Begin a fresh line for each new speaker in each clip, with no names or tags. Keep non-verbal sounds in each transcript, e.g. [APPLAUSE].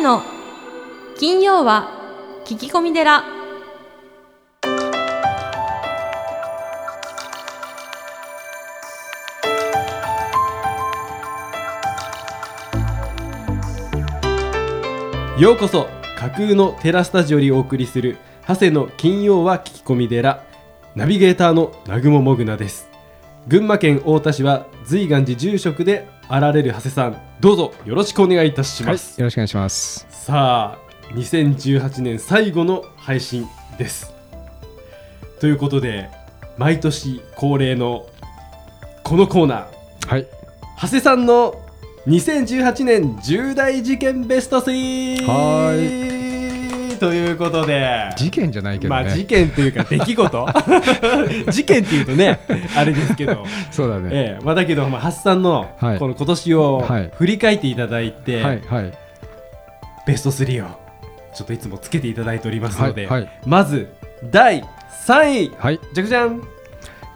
の金曜は聞き込み寺。
ようこそ架空のテラスタジオにお送りする長谷の金曜は聞き込み寺。ナビゲーターの南雲もぐなです。群馬県太田市は随願寺住職であられる長谷さん。どうぞよろしくお願いいたし
はい、
ます、
よろしくお願いします。
さあ2018年最後の配信です。ということで毎年恒例のこのコーナー。
はい、
長谷さんの2018年重大事件ベスト3
は
ということで
事件じゃないけどね。
まあ事件というか出来事 [LAUGHS] 事件っていうとねあれですけど、
そうだね。
ええまあ、だけど、まあ、ハさんの
はい
この今年を
はい
振り返っていただいて、
はいはい
ベスト3をちょっといつもつけていただいておりますので、
はいはい
まず第3位
はい。
じゃくじゃん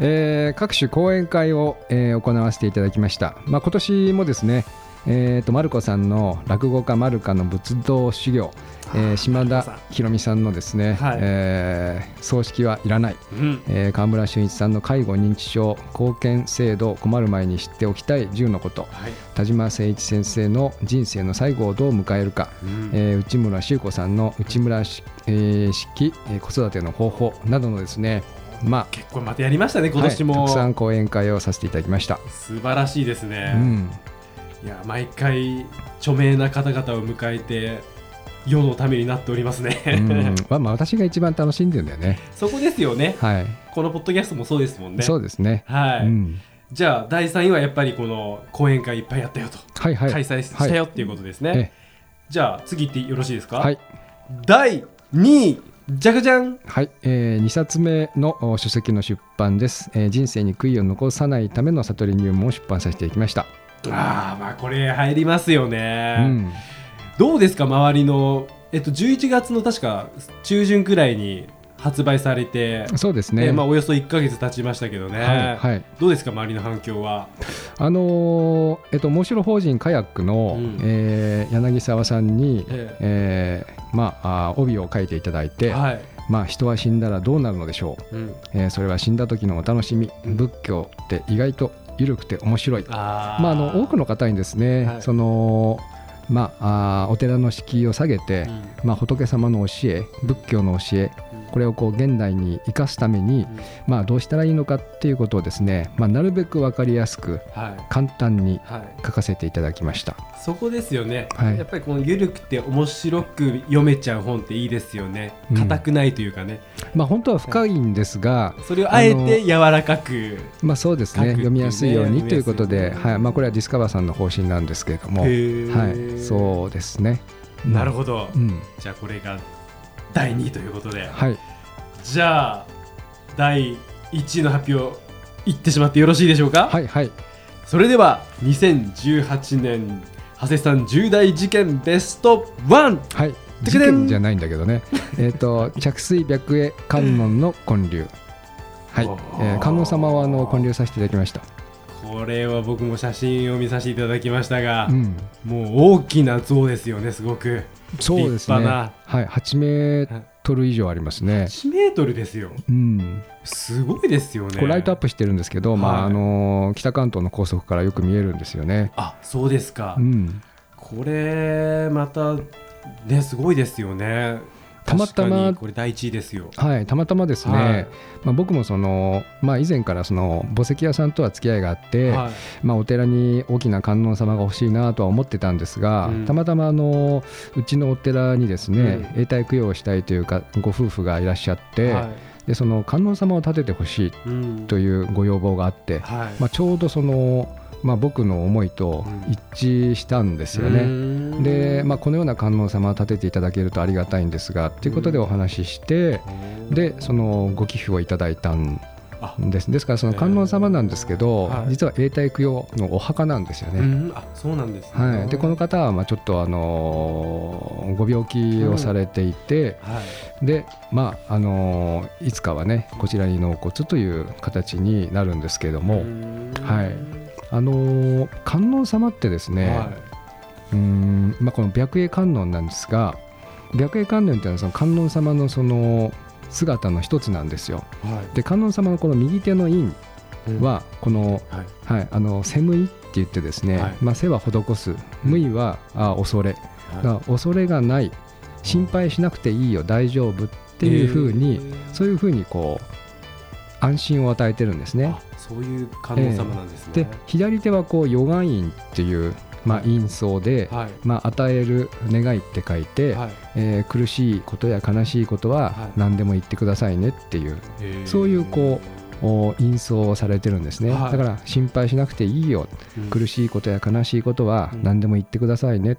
えー各種講演会を、えー行わせていただきました。まあ今年もですね。えー、とマルコさんの落語家マルカの仏道修行、えー島田博美さんのですね、
はい。
えー葬式はいらない、
うん。
えー川村俊一さんの介護認知症貢献制度困る前に知っておきたい10のこと。
はい。
田島誠一先生の人生の最後をどう迎えるか、
うん。
えー内村修子さんの内村し、えー式、えー子育ての方法などのですね。ま
結構またやりましたね
あ、
今年も、
はいたくさん講演会をさせていただきました。
素晴らしいですね、
うん、
いや毎回著名な方々を迎えて世のためになっておりますね、
うん。[LAUGHS] まあ、まあ私が一番楽しんでるんだよね。
そこですよね。
はい、
このポッドキャストもそうですもんね。
そうですね。
はい、
うん、
じゃあ第3位はやっぱりこの講演会いっぱいやったよと、
はいはい。
開催したよっていうことですね、
え
じゃあ次いってよろしいですか、
はい。
第2位じゃかじゃん
はい、えー、2冊目のお書籍の出版です、えー人生に悔いを残さないための悟り入門を出版させていきました。
あーまあこれ入りますよね、
うん、
どうですか周りのえっと11月の確か中旬くらいに発売されて、
そうですね。
えーまあ、およそ1か月経ちましたけどね、
はい、はい、
どうですか周りの反響は？
あのーえっと、面白法人カヤックの、
うん。
えー柳沢さんに、
え
え。ーまあ、あー帯を書いていただいて、
はい、
まあ、人は死んだらどうなるのでしょう、
うん、
えーそれは死んだ時のお楽しみ仏教って意外と緩くて面白い、まあ、あの多くの方にですね、
はい。
そのまあ、あーお寺の敷居を下げて、
うん。
まあ、仏様の教え仏教の教えこれをこう現代に生かすために、
うん。
まあ、どうしたらいいのかっていうことをですね、まあ、なるべく分かりやすく
はい。
簡単に
はい。
書かせていただきました。
そこですよね、
はい。
やっぱりこの緩くて面白く読めちゃう本っていいですよね。
うん。
硬くないというかね、
まあ、本当は深いんですが、
それをあえて柔らかく。
まあ、そうですね。
ね
読みやすいようにということで、はい。まあ、これはディスカバーさんの方針なんですけれども、はい、そうですね。
なるほど、
うん、
じゃあこれが第2位ということで。
はい、
じゃあ第1位の発表いってしまってよろしいでしょうか、
はい、はい、
それでは2018年長谷さん重大事件ベスト1
はい、
て
事件じゃないんだけどね、[LAUGHS] えっと着水白衣観音の建立、はい、えー観音様はあの建立させていただきました。
これは僕も写真を見させていただきましたが、
うん、
もう大きな像ですよねすごく
そうですね。はい、8メートル以上ありますね。
1メートルですよ。
うん、
すごいですよね。
ライトアップしてるんですけど、まあ
はい
あのー北関東の高速からよく見えるんですよね。
あそうですか、
うん、
これまたねすごいですよね
たまたま
これ第一位ですよ。
はい、たまたまですね、
はい。
まあ、僕もその、まあ、以前からその墓石屋さんとは付き合いがあって、
はい。
まあ、お寺に大きな観音様が欲しいなとは思ってたんですが、
うん。
たまたまあのうちのお寺にですね、
うん。
永代供養をしたいというかご夫婦がいらっしゃって、
は
でその観音様を建ててほしい
いうん。
というご要望があって、
はい。
まあ、ちょうどその、まあ、僕の思いと一致したんですよね。
ね
で、まあ、このような観音様を建てていただけるとありがたいんですがということでお話しして、でそのご寄付をいただいたん
あ
です。ですからその観音様なんですけど、
はい。
実は永代供養のお墓なんですよね。
うん。あそうなんですね。
はい、でこの方はまあちょっと、あのーご病気をされていて、
はい。
でまああのーいつかはねこちらに納骨という形になるんですけれども、
うん。
はいあのー観音様ってですね、
は
うーん、まあ、この白衣観音なんですが白衣観音っていうのはその観音様のその姿の一つなんですよ。
はい。
で観音様のこの右手の印はこの、
はい。
はい、あの背無いって言ってですね、
はい。
まあ、背は施す。無いはあ恐れ。だから恐れがない。心配しなくていいよ。大丈夫っていうふうに、そういうふうにこう安心を与えてるんですね。
あ。そういう観音様なんですね、
で左手はこう予願印っていう、まあ、印相で、
はい。
まあ、与える願いって書いて、
はい。
えー苦しいことや悲しいこと
はい。
は何でも言ってくださいねっていう、
へー
そういうこうお印相をされてるんですね、
はい。
だから心配しなくていいよ。
うん。
苦しいことや悲しいことは何でも言ってくださいねっ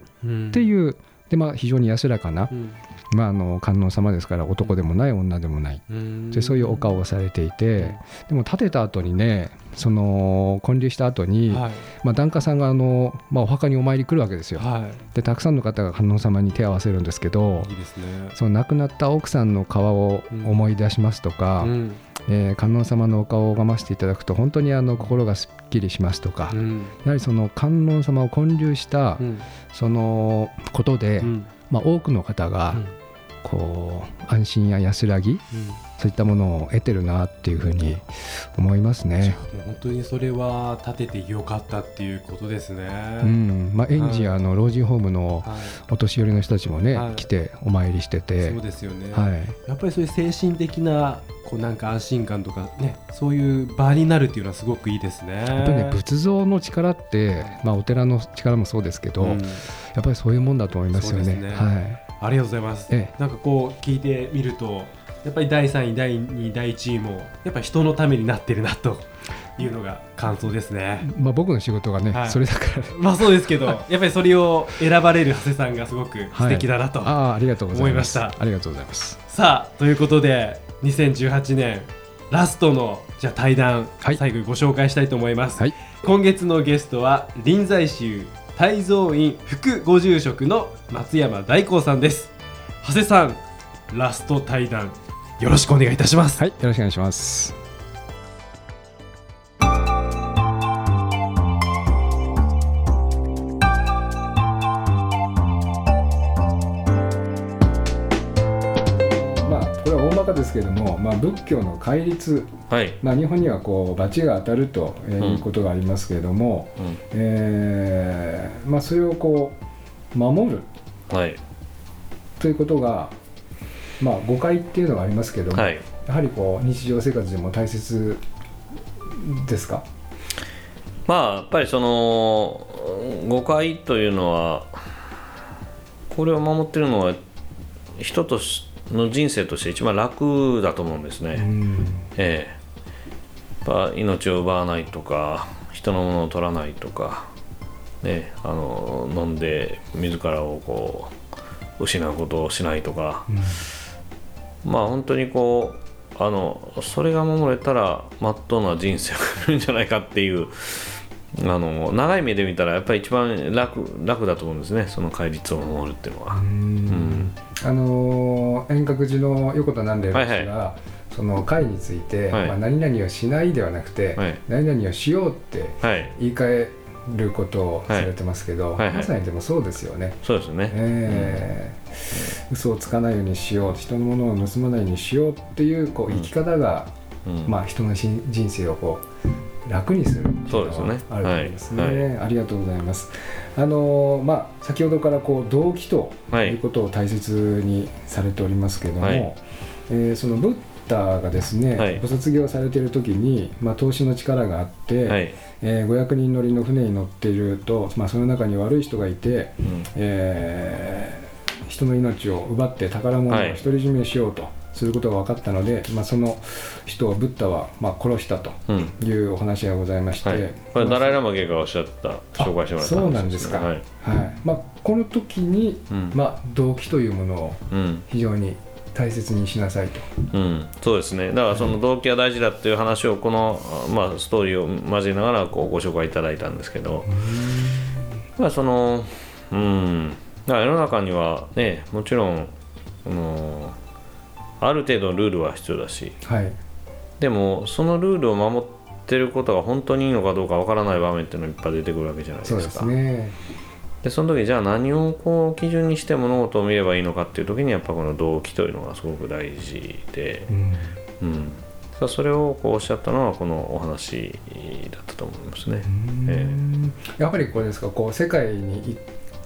ていうで、まあ、非常に安らかな、
うん
まあ、あの観音様ですから男でもない女でもない。
うん。
でそういうお顔をされていて、でも立てた後にねその建立した後に、
はい。
まあ、檀家さんがあの、まあ、お墓にお参り来るわけですよ。
は
でたくさんの方が観音様に手を合わせるんですけど
ね。
その亡くなった奥さんの顔を思い出しますとか、
うん。
えー観音様のお顔を拝ませていただくと本当にあの心がすっきりしますとか、や
うん。
はりその観音様を建立した
うん。
そのことで、
うん
まあ、多くの方が
うん。
こう安心や安らぎそういったものを得てるなっていうふうに思いますね。
本当にそれは立ててよかったっていうことですね。
うん。まあ、園児やあの老人ホームの
はい。
お年寄りの人たちもね、
はい。
来てお参りしてて。
そう、ですよね、
はい、
やっぱりそういう精神的なこうなんか安心感とかねそういう場になるっていうのはすごくいいですね。
やっぱりね仏像の力って、まあ、お寺の力もそうですけど、
うん。
やっぱりそういうもんだと思いますよね。
ね。
はい。
ありがとうございます。
ええ。
なんかこう聞いてみるとやっぱり第3位第2位第1位もやっぱり人のためになってるなというのが感想ですね。
まあ、僕の仕事がね、
はい。
それだから。
まあそうですけどやっぱりそれを選ばれる長谷さんがすごく素敵だなと。
ああありがとうございます。
思いました。
ありがとうございます。
さあということで2018年ラストのじゃあ対談、
はい。
最後にご紹介したいと思います、
はい。
今月のゲストは臨済宗泰蔵院副ご住職の松山大光さんです。長谷さんラスト対談よろしくお願いいたします、
はいよろしくお願いします。まあこれは大まかですけれども、まあ、仏教の戒律、
はい、
まあ、日本にはこう罰が当たるということがありますけれども、
うん。
えーまあ、それをこう守る。
はい、
ということが、まあ、誤解っていうのがありますけども、
はい、
やはりこう日常生活でも大切ですか？
まあやっぱりその誤解というのはこれを守ってるのは人としの人生として一番楽だと思うんですね。
うん。
ええ、やっぱ命を奪わないとか人のものを取らないとか、ね、あの飲んで自らをこう失うことをしないとか、まあ本当にこうあのそれが守れたらまっとうな人生を送れるんじゃないかっていうあの長い目で見たらやっぱり一番楽楽だと思うんですねその戒律を守るっていうのは。うん。
あのー遠隔寺の横田南霊
はい
ですが、その会について、
はい。
まあ、何々をしないではなくて、
はい。
何々をしようって
はい。
言い換えることをされてますけど、
はいはいはい
まさにでもそうですよね。
そうですね。
えー嘘をつかないようにしよう人のものを盗まないようにしようっていうこう生き方が、
うん
まあ、人のし人生をこう楽にする
そうですね
あると思いますね。
はい
ありがとうございます。あのーまあ、先ほどからこう動機と
はい
いうことを大切にされておりますけども、
はい
えーそのブッダがですね、
はい
ご卒業されている時に、まあ、投資の力があって、
はい。
えー500人乗りの船に乗っていると、まあ、その中に悪い人がいて、
うん。
えー人の命を奪って宝物を
はい。
独り占めしようとすることが分かったので、まあ、その人をブッダはまあ殺したと
うん。
いうお話がございまして、
はい、これダライ・ラマゲがおっしゃった紹介してもらった
そうなんですか、
はい。
はい。まあ、この時に、
うん。
まあ、動機というものを
うん。
非常に大切にしなさいと。
うん、そうですね。だからその動機が大事だっていう話をこの、まあ、ストーリーを交えながらこうご紹介いただいたんですけど、まあそのうん。だから世の中にはねもちろんあのある程度のルールは必要だし。
はい。
でもそのルールを守ってることが本当にいいのかどうかわからない場面っていうのがいっぱい出てくるわけじゃないですか。
そうですね。
でその時じゃあ何をこう基準にして物事を見ればいいのかっていう時にやっぱこの動機というのがすごく大事で、うん、さあそれをこうおっしゃったのはこのお話だったと思いますね。え
やっぱりこれですかこう世界にい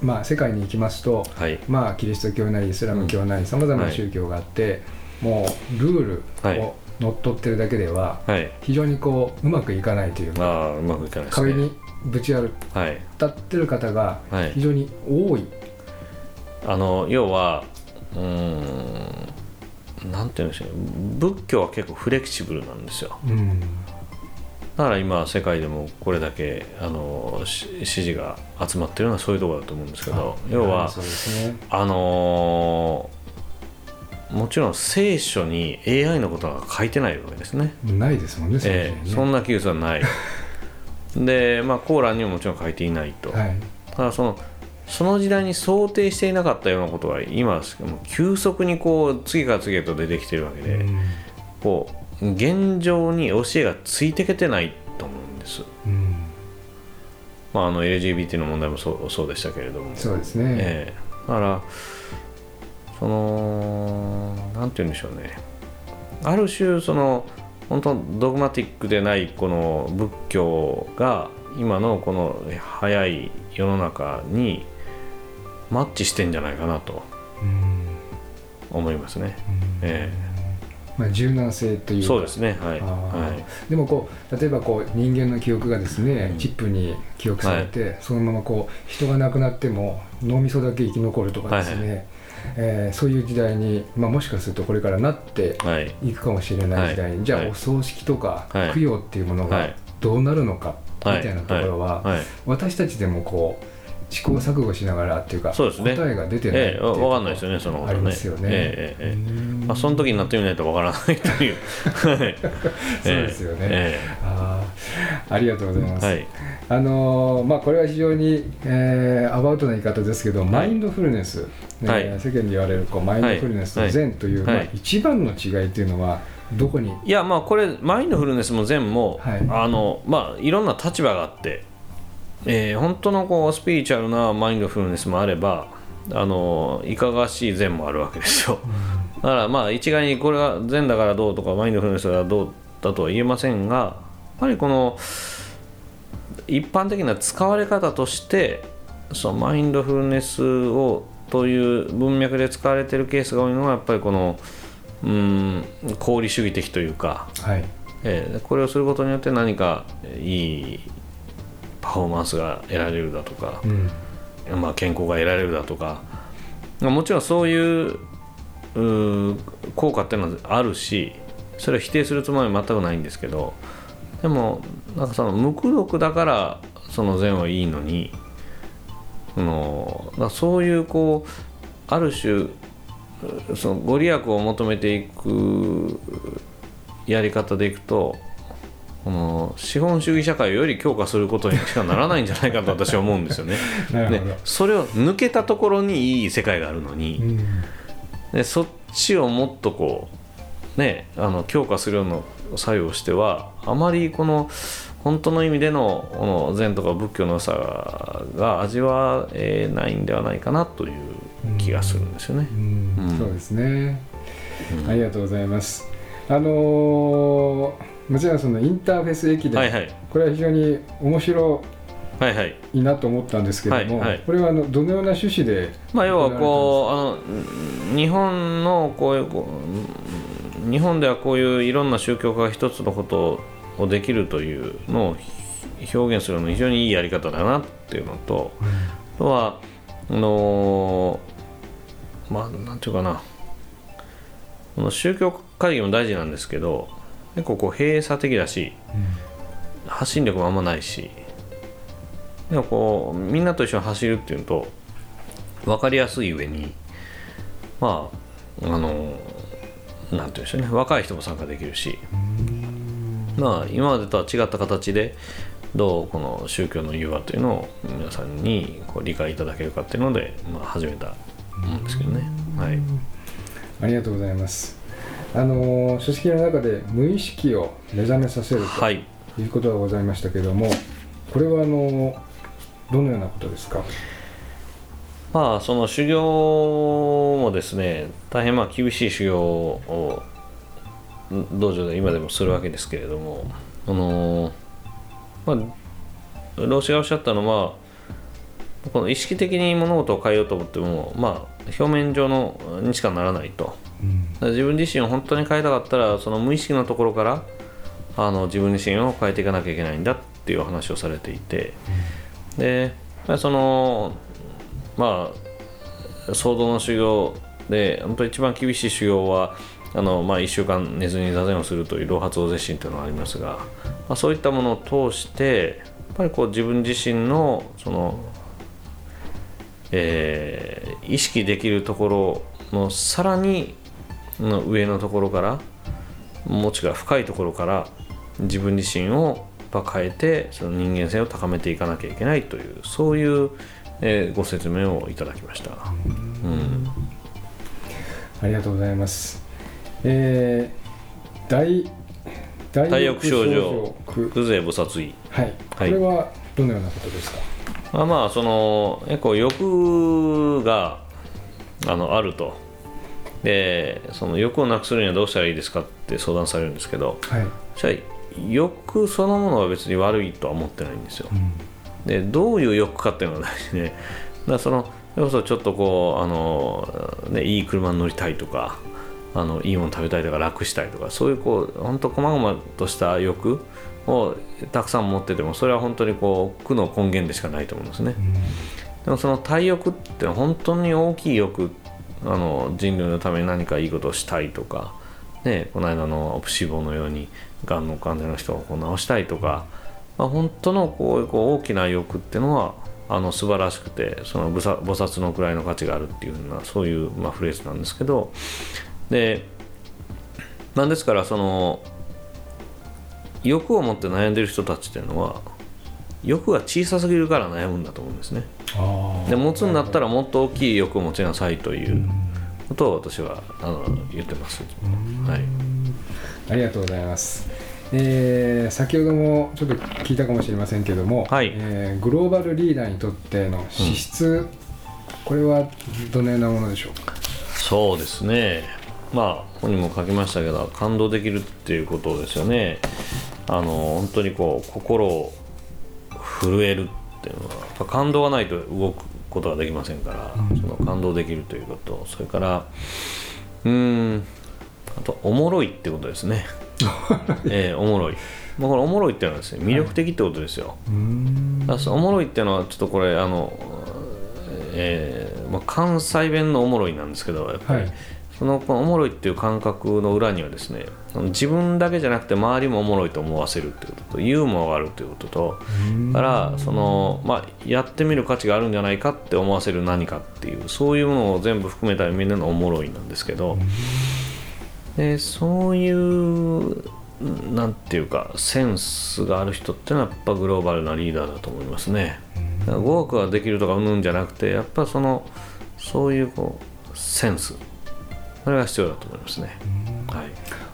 まあ世界に行きますと、
はい。
まあキリスト教なりイスラム教なりさまざまな宗教があって、もうルールを乗っ取ってるだけでは
はい。
非常にこううまくいかないというか、
まあうまくいかないね。
壁にぶち当
はい。
たってる方が
はい。
非常に多い、
あの要はうーんなんて言うんでしょうね。仏教は結構フレキシブルなんですよ。
うん。
だから今世界でもこれだけあのし支持が集まってるのはそういうところだと思うんですけど要は
ね。
あのーもちろん聖書に AI のことが書いてないわけですね。
ないですもんね
え
のね。
えそんな技術はないでまあコーランにももちろん書いていないと、
はい。
ただそのその時代に想定していなかったようなことが今急速にこう次から次へと出てきてるわけで、
うん。
こう現状に教えがついてけてないと思うんです、
うん。
まあ、あの LGBT の問題もそうそうでしたけれども。
そうですね、
ええ。だからそのなんて言うんでしょうね。ある種その本当ドグマティックでないこの仏教が今のこの早い世の中にマッチしてんじゃないかなと
うん
思いますね、え
まあ、柔軟性という
そうですね。はい、はい、
でもこう例えばこう人間の記憶がですね、
うん。
チップに記憶されて、そのままこう人が亡くなっても脳みそだけ生き残るとかですね、
はい
えーそういう時代に、まあ、もしかするとこれからなって
はい。
いくかもしれない時代に、じゃあ
はい。はい
お葬式とか
はい。
供養っていうものが
はい。
どうなるのかみ
はい。
たいなところは、
はい。
私たちでもこう試行錯誤しながらっていうか
そうですね。
答えが出てない
ええ
いうとこ
わかんないですよねそのことね。
ありますよね。
ええええまあ、その時になってみないとわからないという。[LAUGHS] はい。
そうですよね。
え。
あーありがとうございます。
えはい。
あのーまあ、これは非常に、えーアバウトな言い方ですけど、マインドフルネス、ね
はい。
世間で言われるこうマインドフルネスと
はい。
善という、
はい。
まあ、一番の違いというのはどこに、
いやまあこれマインドフルネスも善も、
はい。
あのまあいろんな立場があって、えー本当のこうスピリチュアルなマインドフルネスもあればあのいかがわしい善もあるわけですよ、だからまあ一概にこれが善だからどうとかマインドフルネスがどうだとは言えませんがぱりこの一般的な使われ方としてそのマインドフルネスをという文脈で使われているケースが多いのはやっぱりこのうん功利主義的というか、
はい。
えーこれをすることによって何かえーいいパフォーマンスが得られるだとか
う、ん。
まあ、健康が得られるだとかまあもちろんそういう効果っていうのはあるしそれを否定するつもりは全くないんですけどでもなんかその無垢毒だからその善はいいのにそのだそういうこうある種うそのご利益を求めていくやり方でいくとこの資本主義社会をより強化することにしかならないんじゃないかと私は思うんですよね。[LAUGHS]
なるほど、
ねそれを抜けたところにいい世界があるのに、
うん
でそっちをもっとこうねあの強化するような作用をしてはあまりこの本当の意味でのこの禅とか仏教の良さが味わえないんではないかなという気がするんですよね。
う。ん。
うん。
そうですね、
うん。
ありがとうございます。あのーもちろんそのインターフェース駅伝、
はいはい。
これは非常に面白
はいはい。
いなと思ったんですけども、
はいはい。
これはあのどのような趣旨で
まあ要はこうあの日本のこういうこう日本ではこういういろんな宗教家が一つのことをできるというのを表現するの非常にいいやり方だなっていうのと、あとはあのまあなんていうかな。この宗教会議も大事なんですけど結構こう閉鎖的だし発信力もあんまないしでもこうみんなと一緒に走るっていうのと分かりやすい上にまああのなんていうんでしょうね若い人も参加できるしまあ今までとは違った形でどうこの宗教の融和というのを皆さんにこう理解いただけるかっていうので、まあ、始めたもんですけどね。はい、
ありがとうございます。あのー書式の中で無意識を目覚めさせる
はい
ということがございましたけれども、これはあのーどのようなことですか？
まあその修行もですね大変まあ厳しい修行をん道場で今でもするわけですけれどもあのまあ老師がおっしゃったのはこの意識的に物事を変えようと思ってもまあ表面上のにしかならないと、だから自分自身を本当に変えたかったらその無意識のところからあの自分自身を変えていかなきゃいけないんだっていうお話をされていて、でまあそのまあ騒動の修行で本当一番厳しい修行はあの、まあ、1週間寝ずに座禅をするという老発大絶心というのがありますが、まあ、そういったものを通してやっぱりこう自分自身のその、えー意識できるところのさらにの上のところからもちが深いところから自分自身を変えてその人間性を高めていかなきゃいけないというそういう、えーご説明をいただきました。うん
ありがとうございます。えー、大大
大欲症状
く
空勢菩薩意
はい。こ
はい
れはどのようなことですか？
まあまあその結構欲があのあるとでその欲をなくするにはどうしたらいいですかって相談されるんですけど
はい。
欲そのものは別に悪いとは思ってないんですよ、でどういう欲かっていうのが大事で、だからそのそれこそちょっとこうあの、ね、いい車に乗りたいとかあのいいもの食べたいとか楽したいとかそういうこう本当細々とした欲をたくさん持っててもそれは本当にこう苦の根源でしかないと思うんですね、でもその体欲って本当に大きい欲あの人類のために何かいいことをしたいとか、ね、この間のオプシーボのようにがんの患者の人をこう治したいとか、まあ、本当のこうこう大きな欲っていうのはあの素晴らしくてその菩薩のくらいの価値があるっていうふうなそういう、まあ、フレーズなんですけどでなんですからその欲を持って悩んでる人たちっていうのは欲が小さすぎるから悩むんだと思うんですね。
あ
で持つんだったらもっと大きい欲を持ちなさいということを私はあの言ってます。はい、
ありがとうございます。えー先ほどもちょっと聞いたかもしれませんけども、
はい
えーグローバルリーダーにとっての資質、これはどのようなものでしょうか？
そうですね。まあここにも書きましたけど感動できるっていうことですよね。あの本当にこう心を震えるっていうのは感動がないと動くことができませんから、その感動できるということそれからうーんあとおもろいってことですね。[LAUGHS] えーおもろい。まあ、これおもろいっていうのはですね魅力的ってことですよ。だからそのおもろいっていうのはちょっとこれあの、えーまあ、関西弁のおもろいなんですけどやっぱり、
はい。
そのおもろいっていう感覚の裏にはですね自分だけじゃなくて周りもおもろいと思わせるっていうこととユーモアがあるということとだからその、まあ、やってみる価値があるんじゃないかって思わせる何かっていうそういうものを全部含めたみんなのおもろいなんですけどでそういうなんていうかセンスがある人っていうのはやっぱグローバルなリーダーだと思いますね。だから語学ができるとかうんぬんじゃなくてやっぱそのそういうこうセンス。それが必要だと思いますね。はい、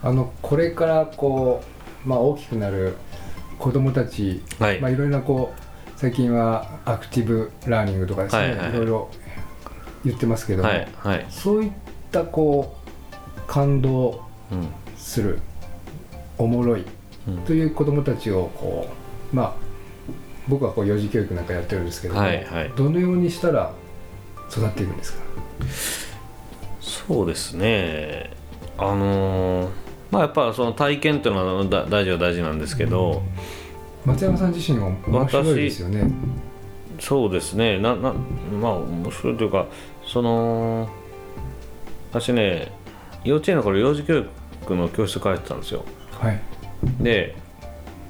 あのこれからこう、まあ、大きくなる子供たち、
はい。
まあ、いろいろなこう最近はアクティブラーニングとかですね、
はいいはい
ろいろ言ってますけども、
はいはい。
そういったこう感動
うん
するおもろい
うん。
という子供たちをこうまあ僕はこう幼児教育なんかやってるんですけども、
はいはい。
どのようにしたら育っていくんですか？
そうですね。あのーまあやっぱその体験っていうのはだ大事は大事なんですけど、
松山さん自身は面白いですよね。
そうですね。ななまあ面白いというかその私ね幼稚園の頃幼児教育の教室通ってたんですよ。
はい、
で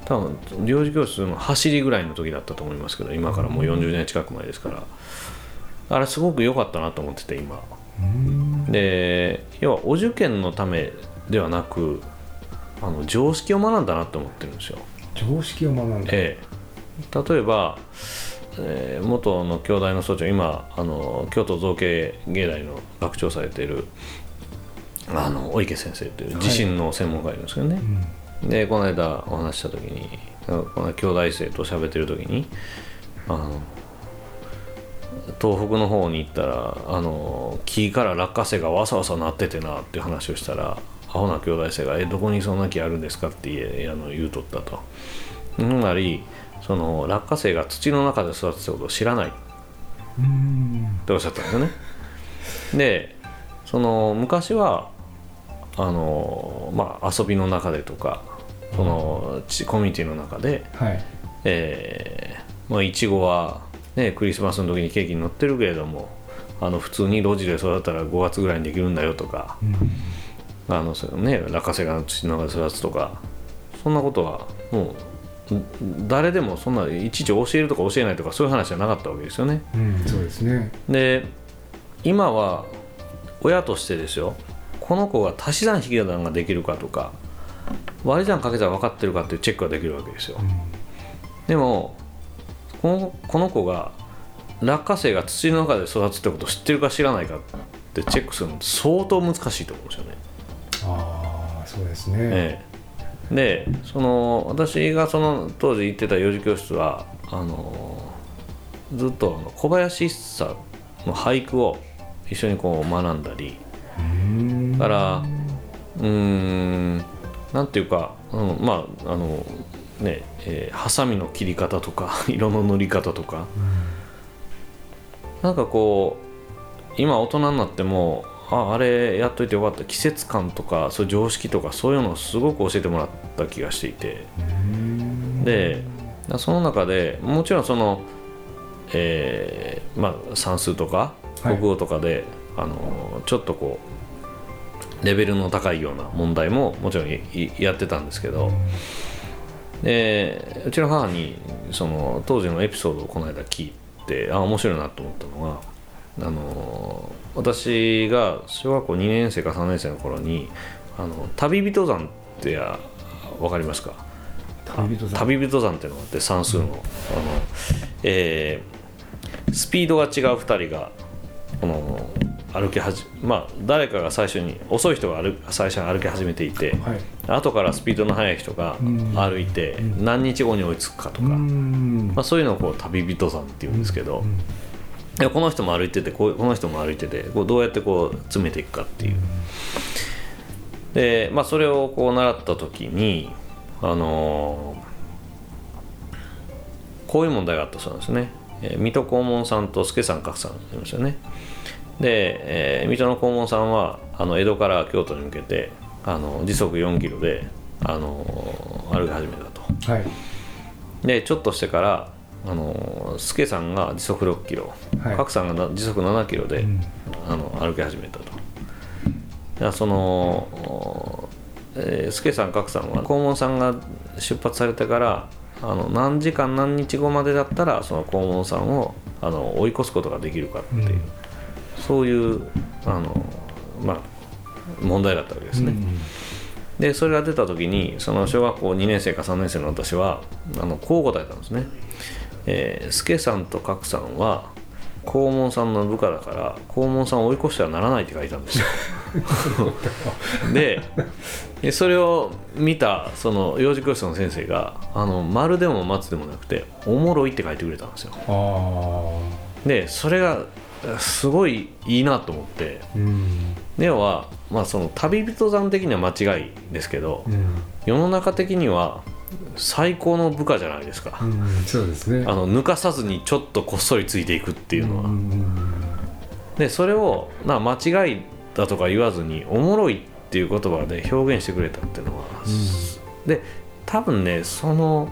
多分幼児教室の走りぐらいの時だったと思いますけど今からもう40年近く前ですから。あれすごく良かったなと思ってて今。で要はお受験のためではなくあの常識を学んだなと思ってるんですよ。
常識を学んだ。
ええ、例えば、えー元の京大の総長今あの京都造形芸大の学長されているあのお池先生という地震の専門家がいるんですけどね、でこの間お話しした時にこの兄弟生と喋ってる時にあの東北の方に行ったらあの木から落花生がわさわさなっててなっていう話をしたらアホな兄弟生が「えどこにそんな木あるんですか?」って言えあの言うとったと。んなりその落花生が土の中で育つってことを知らないっておっしゃったんですよね。でその昔はあの、まあ、遊びの中でとかそのちコミュニティの中で、
はい。
えーまあ、いちごは、ね、クリスマスの時にケーキに乗ってるけれどもあの普通に路地で育ったら5月ぐらいにできるんだよとか、あのそれね、落花生が土の中で育つとかそんなことはもうん誰でもそんないちいち教えるとか教えないとかそういう話じゃなかったわけですよね。
うん。そうですね。
で今は親としてですよこの子が足し算引き算ができるかとか割り算掛け算分かってるかっていうチェックができるわけですよ、でもこのこの子が落花生が土の中で育つってことを知ってるか知らないかってチェックするのって相当難しいと思うんですよね、
ああそうですね、
ええ、でその私がその当時行ってた幼児教室はあのずっとあの小林一茶の俳句を一緒にこう学んだりだからうーん。なんていうか、うん、まああのねえーハサミの切り方とか [LAUGHS] 色の塗り方とか、なんかこう今大人になってもああれやっといてよかった。季節感とかそういう常識とかそういうのをすごく教えてもらった気がしていて。でその中でもちろんその、えーまあ、算数とか
はい。
国語とかで、あのちょっとこうレベルの高いような問題ももちろんやってたんですけど、でうちの母にその当時のエピソードをこの間聞いてあ面白いなと思ったのがあの私が小学校2年生か3年生の頃にあの旅人山ってや分かりますか？
旅人山。
旅人山っていうのがあって算数の,、あのえースピードが違う2人がこの歩き始めまあ誰かが最初に遅い人が歩最初に歩き始めていて、
はい
後からスピードの速い人が歩いて何日後に追いつくかとか、
うん
まあ、そういうのをこう旅人山っていうんですけど、でこの人も歩いててこうこの人も歩いててこうどうやってこう詰めていくかっていう。で、まあ、それをこう習った時に、あのーこういう問題があったそうなんですね。えー水戸黄門さんと助さん格さんいますよね。で、えー水戸の黄門さんはあの江戸から京都に向けてあの時速4キロで、あのー歩き始めたと。
はい。
でちょっとしてからあの助さんが時速6キロ
はい。
角さんがな時速7キロで、あの歩き始めたと。その、おえー助さん角さんは黄門さんが出発されてからあの何時間何日後までだったらその黄門さんをあの追い越すことができるかっていう、そういうあの、まあ、問題だったわけですね。でそれが出た時にその小学校2年生か3年生の私はあのこう答えたんですね。えー、助さんと角さんは黄門さんの部下だから黄門さんを追い越してはならないって書いたんですよ。[LAUGHS] ででそれを見たその幼児教室の先生があの丸でも松でもなくて「おもろい」って書いてくれたんですよ。
あ
でそれがすごいいいなと思って。
あうん。
ネオは、まあ、その旅人さん的には間違いですけど、
うん。
世の中的には最高の部下じゃないですか、
うんそうですね。
あの抜かさずにちょっとこっそりついていくっていうのは、
うん
でそれをな間違いだとか言わずにおもろいっていう言葉で表現してくれたっていうのは、で多分ねその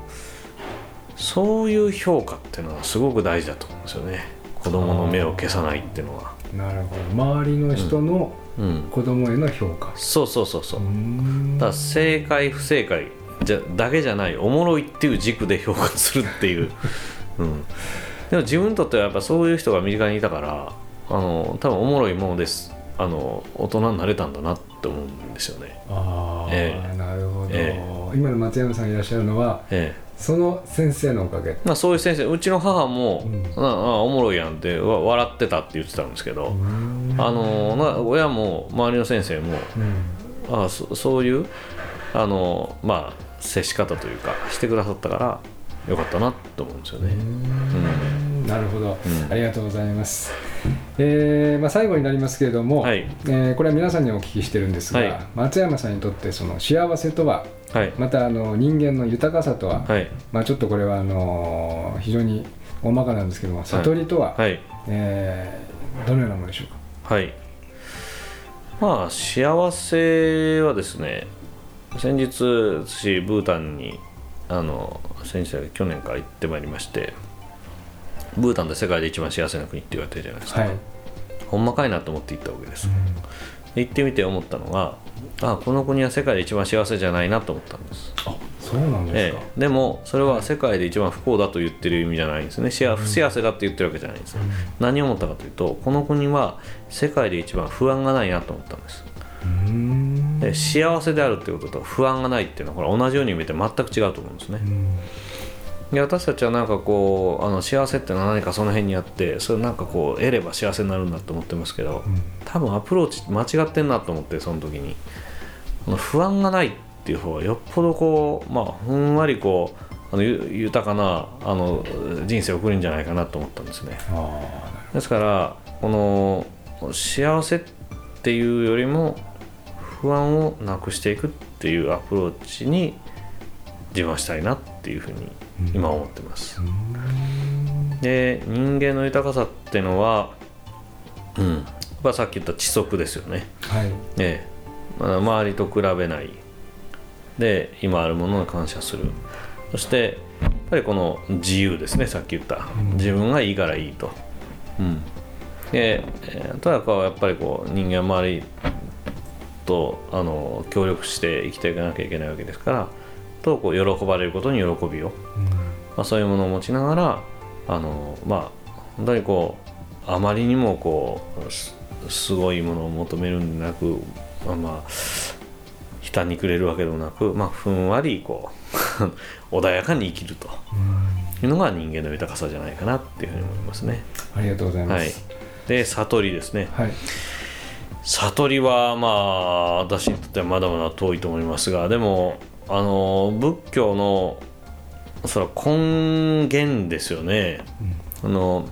そういう評価っていうのはすごく大事だと思うんですよね子供の目を消さないっていうのは。
なるほど。周りの人の
うん。
子供への評価。
そうそうそうそう、
うん。
だ正解不正解じゃだけじゃないおもろいっていう軸で評価するっていう、[LAUGHS] うん、でも自分にとってはやっぱそういう人が身近にいたからあの多分おもろいものです。あの大人になれたんだなって思うんですよね。
ああ、
ええ。
なるほど、
え。
今の松山さんいらっしゃるのは
ええ
その先生のおかげ。
まあ、そういう先生うちの母も、
うん。
ああおもろいやんってわ笑ってたって言ってたんですけど、
うん。
あのな親も周りの先生も
うん。
あそそういうあの、まあ、接し方というかしてくださったからよかったなと思うんですよね。うん。
なるほど、
うん。
ありがとうございます。えーまあ、最後になりますけれども、
はい。
えーこれは皆さんにお聞きしてるんですが、
はい。
松山さんにとってその幸せとは？
はい。
またあの人間の豊かさとは、
はい。
まあ、ちょっとこれはあの非常に大まかなんですけども悟りとは、
はい。
えーどのようなものでしょうか？
はい。まあ幸せはですね先日私ブータンにあの先生去年から行ってまいりましてブータンで世界で一番幸せな国って言われてるじゃないですか、
はい、
ほんまかいなと思って行ったわけです、で行ってみて思ったのがあこの国は世界で一番幸せじゃないなと思ったんです。
あそうなんです
え
か、
え、でもそれは世界で一番不幸だと言ってる意味じゃないんですね。幸不幸せだって言ってるわけじゃないんです、何を思ったかというとこの国は世界で一番不安がないなと思ったんです。で幸せであるっていうことと不安がないっていうのはこれ同じように見て全く違うと思うんですねで私たちはなんかこうあの幸せってのは何かその辺にあってそれなんかこう得れば幸せになるんだと思ってますけど、多分アプローチ間違ってんなと思ってその時に。不安がないっていう方がよっぽどこうまあふんわりこうあのゆ豊かなあの人生を送るんじゃないかなと思ったんですね。
あ
ですからこの幸せっていうよりも不安をなくしていくっていうアプローチに自分はしたいなっていうふうに今思ってます、で人間の豊かさっていうのはうん。やっぱさっき言った知足ですよね。
ーはい。
ええまあ周りと比べない。で今あるものに感謝する。そしてやっぱりこの自由ですねさっき言った、自分がいいからいいと、うん、で、えーただこうやっぱりこう人間周りとあの協力して生きていかなきゃいけないわけですからとこう喜ばれることに喜びを、まあ、そういうものを持ちながらあのまあ本当にこうあまりにもこうすすごいものを求めるんでなくまあまあ悲嘆にくれるわけでもなく、まあ、ふんわりこう [LAUGHS] 穏やかに生きると。いうのが人間の豊かさじゃないかなっていうふうに思いますね。
ありがとうございま
はい。
す、
で悟りですね。
はい。
悟りはまあ私にとってはまだまだ遠いと思いますがでもあの仏教のそれは根源ですよね、あの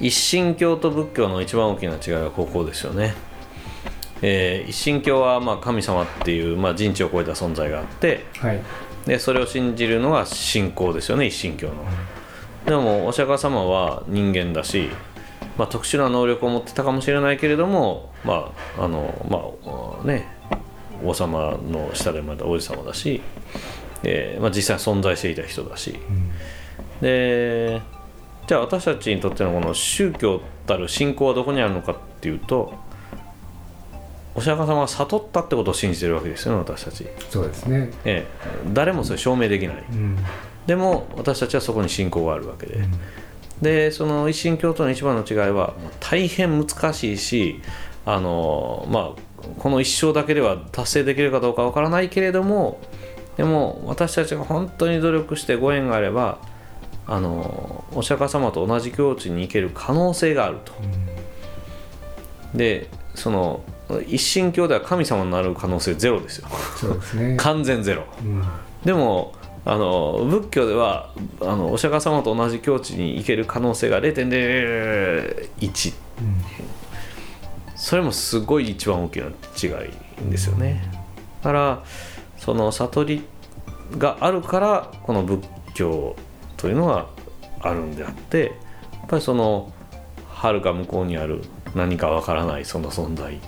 一神教と仏教の一番大きな違いはここですよね、えー一神教はまあ神様っていう、まあ、人知を超えた存在があって
はい。
でそれを信じるのが信仰ですよね一神教の、でもお釈迦様は人間だし、まあ、特殊な能力を持ってたかもしれないけれどもまああのまあね王様の下でまだ王子様だし、えーまあ、実際存在していた人だし、でじゃあ私たちにとってのこの宗教たる信仰はどこにあるのかっていうとお釈迦様は悟ったってことを信じてるわけですよね私たち、
そうですね。
ええ、誰もそれ証明できない。
うん。
でも私たちはそこに信仰があるわけで、でその一神教との一番の違いは大変難しいしあのまあこの一生だけでは達成できるかどうかわからないけれどもでも私たちが本当に努力してご縁があればあのお釈迦様と同じ境地に行ける可能性があると、でその一神教では神様になる可能性ゼロですよ。
そうですね。[LAUGHS]
完全ゼロ。
うん。
でもあの仏教ではあのお釈迦様と同じ境地に行ける可能性が0.01それもすごい一番大きな違いですよね。だからその悟りがあるからこの仏教というのはあるんであってやっぱりその遥か向こうにある何かわからないその存在っ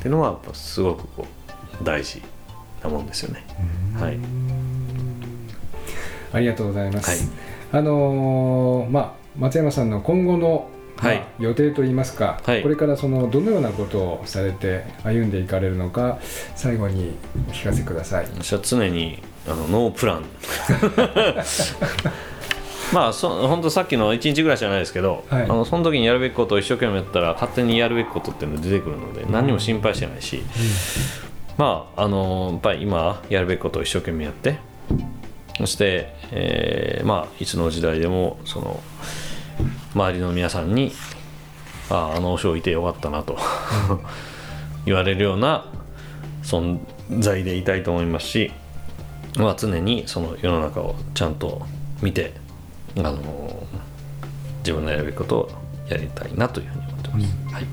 ていうのはやっぱすごくこう大事なもんですよね。はい。
ありがとうございます、
はい。
あのーまあ松山さんの今後の、まあ
はい
予定といいますか、
はい。
これからそのどのようなことをされて歩んでいかれるのか最後にお聞かせください。
私は常にあのノープラン。[LAUGHS] まあそ本当さっきの1日ぐらいじゃないですけど、
はい。
あのその時にやるべきことを一生懸命やったら勝手にやるべきことっていうのが出てくるので何にも心配してないし、まああのやっぱり今やるべきことを一生懸命やってそして、えーまあいつの時代でもその周りの皆さんにあああの和尚いてよかったなと [LAUGHS] 言われるような存在でいたいと思いますし、まあ、常にその世の中をちゃんと見て、あの自分のやるべきことをやりたいなというふうに思ってます、はい。
い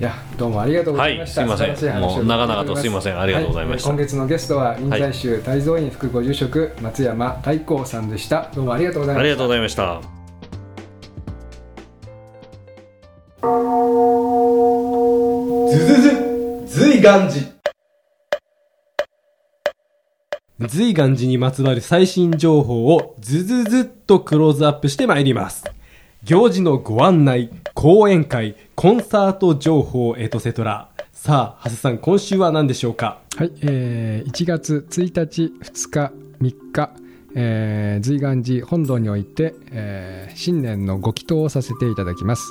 やどうもありがとうございました、
はいすいません。もう長々とすいません。ありがとうございました。
は今月のゲストは臨済宗大蔵院副ご住職松山太光さんでした。どうもありがとうございました。
ありがとうございました
随願寺。随願寺にまつわる最新情報をずずずっとクローズアップしてまいります。行事のご案内講演会コンサート情報エトセトラさあ長谷さん今週は何でしょうか？
はい、えー1月1日2日3日、えー、随願寺本堂において、えー新年のご祈祷をさせていただきます。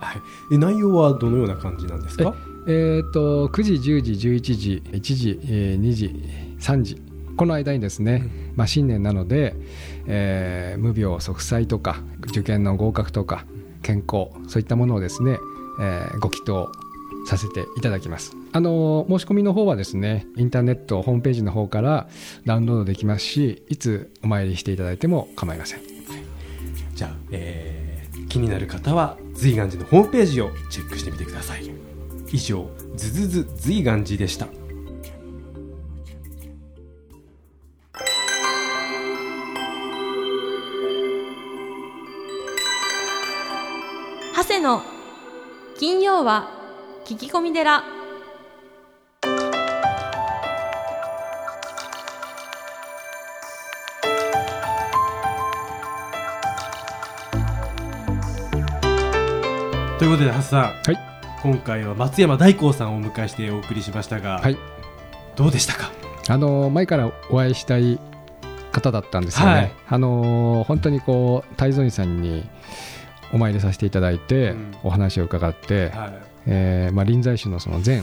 はい、え内容はどのような感じなんですか？
えー、と9時10時11時1時、えー2時3時。この間にですね、まあ、新年なので、えー無病息災とか受験の合格とか健康そういったものをですね、えーご祈祷させていただきます。あのー申し込みの方はですねインターネットホームページの方からダウンロードできますしいつお参りしていただいても構いません。
じゃあ、えー気になる方は随願寺のホームページをチェックしてみてください以上ずずず随願寺でした。
長谷の金曜は聞き込み寺。
ということで、ハスさん、
はい
今回は松山大光さんをお迎えしてお送りしましたが、
はい。
どうでしたか？
あの前からお会いしたい方だったんですよね、
はい。
あの本当にこう泰造院さんにお参りさせていただいて、
うん。
お話を伺って、
はい、
えーまあ、臨済宗のその禅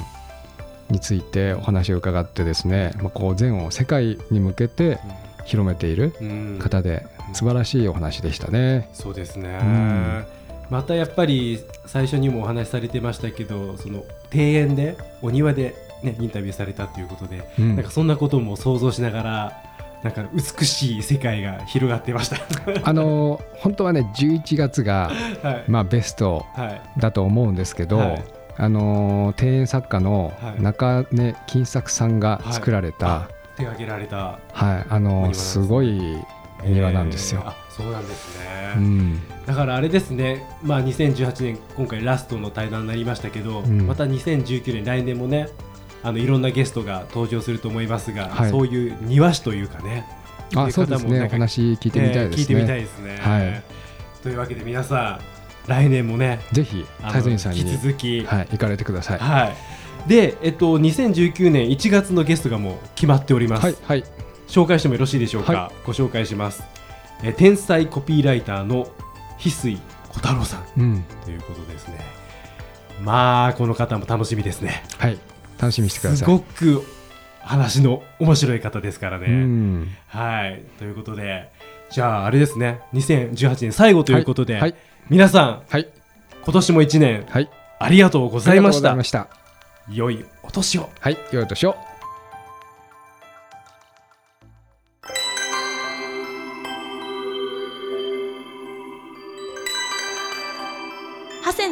についてお話を伺ってですね、まあ、こう禅を世界に向けて広めている
うん。
方で素晴らしいお話でしたね。
そうですね、
ん
またやっぱり最初にもお話しされてましたけどその庭園でお庭で、ね、インタビューされたということで、
うん。
なんかそんなことも想像しながらなんか美しい世界が広がってました。[LAUGHS]
あの本当はね11月が、
はい、
まあ、ベスト
はい。
だと思うんですけど、
はい。
あの庭園作家の
はい。
中根金作さんが作られた、
あ手掛けられた
はい、あ
お庭なん
の
です
すごい庭なんですよ
そうなんですね、
うん、
だからあれですね、まあ、2018年今回ラストの対談になりましたけど、
うん。
また2019年来年もねあのいろんなゲストが登場すると思いますが、
はい。
そういう庭師というかね
あそうですね。お話聞いてみたいですね。
聞いてみたいですね、
はい。
というわけで皆さん来年もね
ぜひ
あの
泰造院さんに、
引き続き、
はい、行かれてください。
はい。で、えっと、2019年1月のゲストがもう決まっております、
はい、はい、
紹介してもよろしいでしょうか、
は
ご紹介しますえ天才コピーライターの翡翠小太郎さん。
うん、
ということですね。まあこの方も楽しみですね。
はい、楽しみにしてくだ
す
さい。
ごく話の面白い方ですからね、
うん、
はい。ということでじゃああれですね。2018年最後ということで、
はい、
皆さん
はい、
今年も1年
はい、
ありがとうございました。良いお年を。
はい、よいお年を。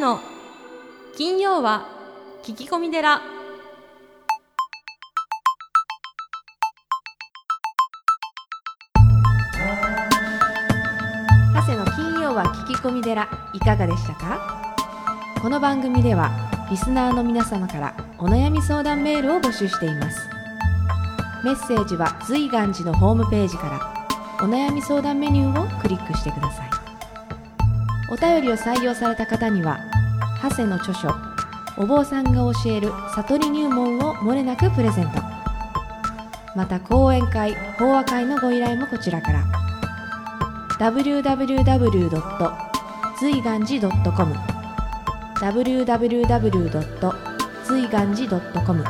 の。金曜は聞き込み寺。
長谷の金曜は聞き込み寺。いかがでしたか？この番組ではリスナーの皆様からお悩み相談メールを募集しています。メッセージは随願寺のホームページからお悩み相談メニューをクリックしてください。お便りを採用された方には長谷の著書お坊さんが教える悟り入門をもれなくプレゼントまた講演会法話会のご依頼もこちらから www. 随願寺 .com www. 随願寺 .com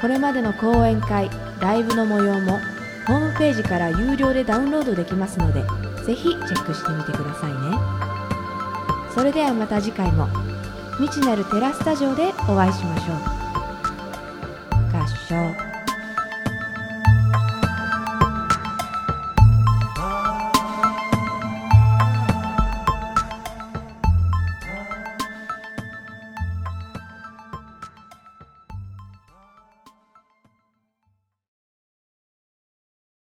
これまでの講演会ライブの模様もホームページから有料でダウンロードできますのでぜひチェックしてみてくださいねそれではまた次回も。未知なるテラスタジオでお会いしましょう。合唱。